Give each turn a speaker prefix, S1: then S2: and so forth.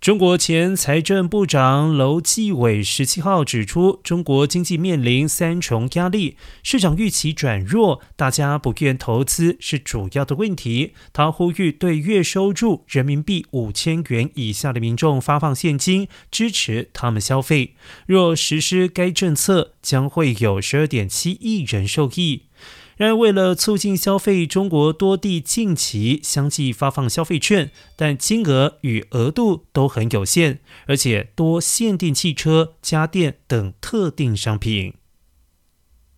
S1: 中国前财政部长楼继伟十七号指出，中国经济面临三重压力，市场预期转弱，大家不愿投资是主要的问题。他呼吁对月收入人民币五千元以下的民众发放现金，支持他们消费。若实施该政策，将会有十二点七亿人受益。然而，为了促进消费，中国多地近期相继发放消费券，但金额与额度都很有限，而且多限定汽车、家电等特定商品。